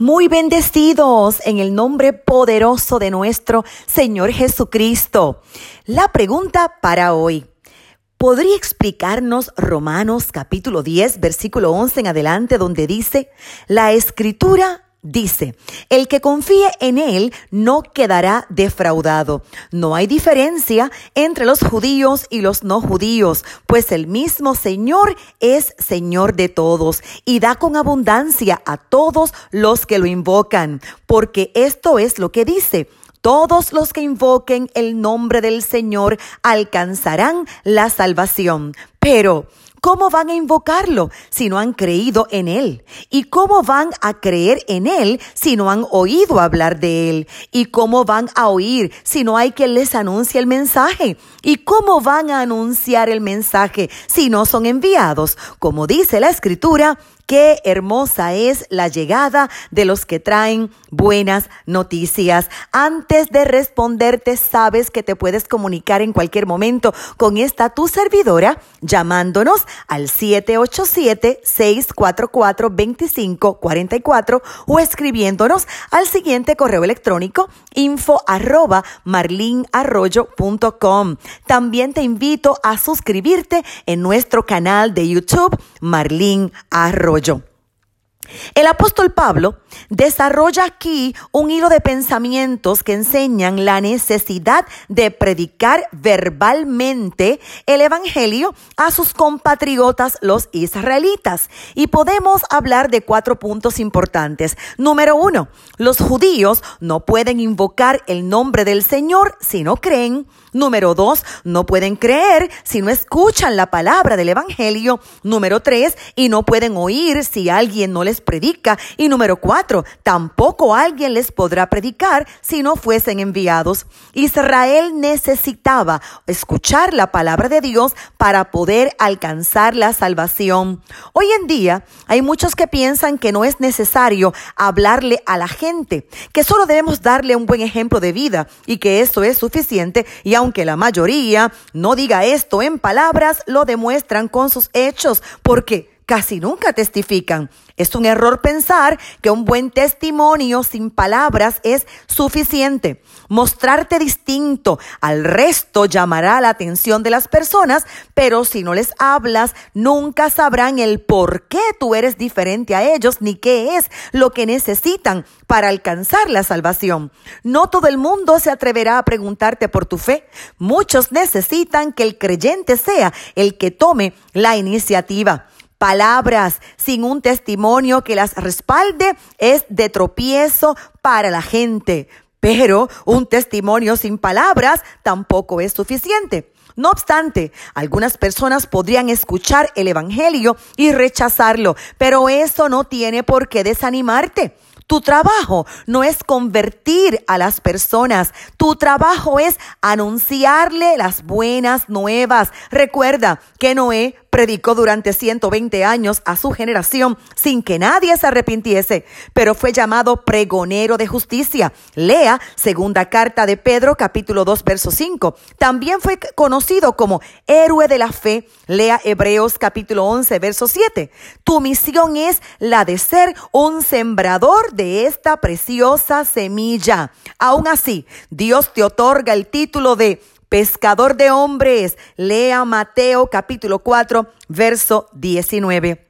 Muy bendecidos en el nombre poderoso de nuestro Señor Jesucristo. La pregunta para hoy. ¿Podría explicarnos Romanos capítulo 10, versículo 11 en adelante, donde dice, la escritura Dice, el que confíe en Él no quedará defraudado. No hay diferencia entre los judíos y los no judíos, pues el mismo Señor es Señor de todos y da con abundancia a todos los que lo invocan, porque esto es lo que dice. Todos los que invoquen el nombre del Señor alcanzarán la salvación. Pero, ¿Cómo van a invocarlo si no han creído en Él? ¿Y cómo van a creer en Él si no han oído hablar de Él? ¿Y cómo van a oír si no hay quien les anuncie el mensaje? ¿Y cómo van a anunciar el mensaje si no son enviados? Como dice la Escritura, Qué hermosa es la llegada de los que traen buenas noticias. Antes de responderte, sabes que te puedes comunicar en cualquier momento con esta tu servidora llamándonos al 787-644-2544 o escribiéndonos al siguiente correo electrónico info. También te invito a suscribirte en nuestro canal de YouTube Marlín Arroyo. Jojo. El apóstol Pablo desarrolla aquí un hilo de pensamientos que enseñan la necesidad de predicar verbalmente el Evangelio a sus compatriotas los israelitas. Y podemos hablar de cuatro puntos importantes. Número uno, los judíos no pueden invocar el nombre del Señor si no creen. Número dos, no pueden creer si no escuchan la palabra del Evangelio. Número tres, y no pueden oír si alguien no les predica. Y número cuatro, tampoco alguien les podrá predicar si no fuesen enviados. Israel necesitaba escuchar la palabra de Dios para poder alcanzar la salvación. Hoy en día hay muchos que piensan que no es necesario hablarle a la gente, que solo debemos darle un buen ejemplo de vida y que eso es suficiente y aunque la mayoría no diga esto en palabras, lo demuestran con sus hechos, porque casi nunca testifican. Es un error pensar que un buen testimonio sin palabras es suficiente. Mostrarte distinto al resto llamará la atención de las personas, pero si no les hablas, nunca sabrán el por qué tú eres diferente a ellos ni qué es lo que necesitan para alcanzar la salvación. No todo el mundo se atreverá a preguntarte por tu fe. Muchos necesitan que el creyente sea el que tome la iniciativa palabras sin un testimonio que las respalde es de tropiezo para la gente. Pero un testimonio sin palabras tampoco es suficiente. No obstante, algunas personas podrían escuchar el Evangelio y rechazarlo, pero eso no tiene por qué desanimarte. Tu trabajo no es convertir a las personas, tu trabajo es anunciarle las buenas nuevas. Recuerda que Noé predicó durante 120 años a su generación sin que nadie se arrepintiese, pero fue llamado pregonero de justicia. Lea segunda carta de Pedro capítulo 2 verso 5. También fue conocido como héroe de la fe. Lea Hebreos capítulo 11 verso 7. Tu misión es la de ser un sembrador de esta preciosa semilla. Aún así, Dios te otorga el título de pescador de hombres. Lea Mateo capítulo 4, verso 19.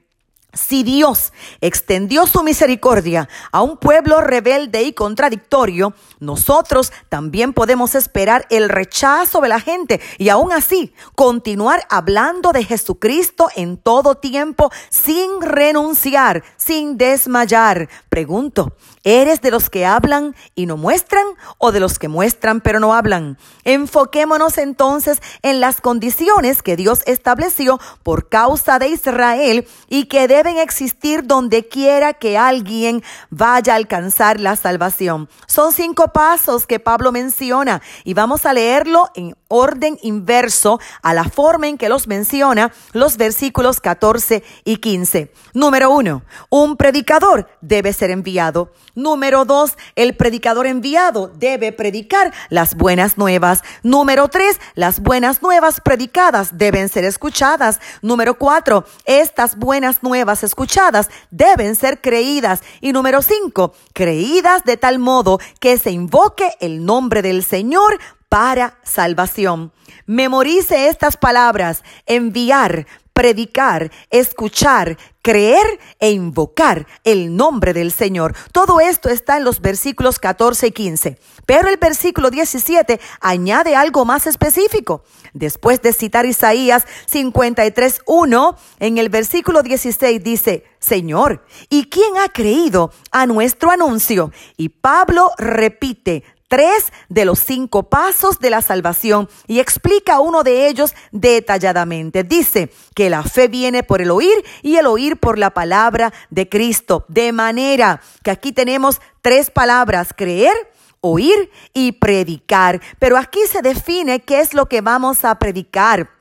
Si Dios extendió su misericordia a un pueblo rebelde y contradictorio, nosotros también podemos esperar el rechazo de la gente y aún así continuar hablando de Jesucristo en todo tiempo sin renunciar, sin desmayar. Pregunto, ¿eres de los que hablan y no muestran o de los que muestran pero no hablan? Enfoquémonos entonces en las condiciones que Dios estableció por causa de Israel y que de deben existir donde quiera que alguien vaya a alcanzar la salvación. Son cinco pasos que Pablo menciona y vamos a leerlo en orden inverso a la forma en que los menciona los versículos 14 y 15. Número uno, un predicador debe ser enviado. Número dos, el predicador enviado debe predicar las buenas nuevas. Número tres, las buenas nuevas predicadas deben ser escuchadas. Número cuatro, estas buenas nuevas escuchadas deben ser creídas. Y número cinco, creídas de tal modo que se invoque el nombre del Señor para salvación. Memorice estas palabras, enviar, predicar, escuchar, creer e invocar el nombre del Señor. Todo esto está en los versículos 14 y 15. Pero el versículo 17 añade algo más específico. Después de citar Isaías 53.1, en el versículo 16 dice, Señor, ¿y quién ha creído a nuestro anuncio? Y Pablo repite, tres de los cinco pasos de la salvación y explica uno de ellos detalladamente. Dice que la fe viene por el oír y el oír por la palabra de Cristo. De manera que aquí tenemos tres palabras, creer, oír y predicar. Pero aquí se define qué es lo que vamos a predicar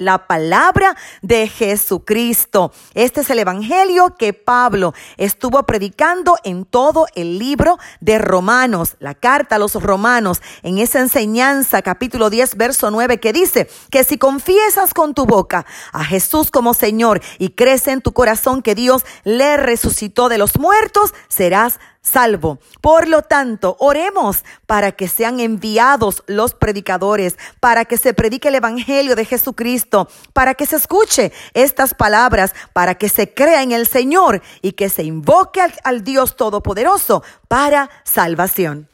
la palabra de Jesucristo. Este es el Evangelio que Pablo estuvo predicando en todo el libro de Romanos, la carta a los romanos, en esa enseñanza capítulo 10, verso 9, que dice que si confiesas con tu boca a Jesús como Señor y crees en tu corazón que Dios le resucitó de los muertos, serás salvo. Por lo tanto, oremos para que sean enviados los predicadores, para que se predique el Evangelio de Jesucristo, para que se escuche estas palabras, para que se crea en el Señor y que se invoque al, al Dios Todopoderoso para salvación.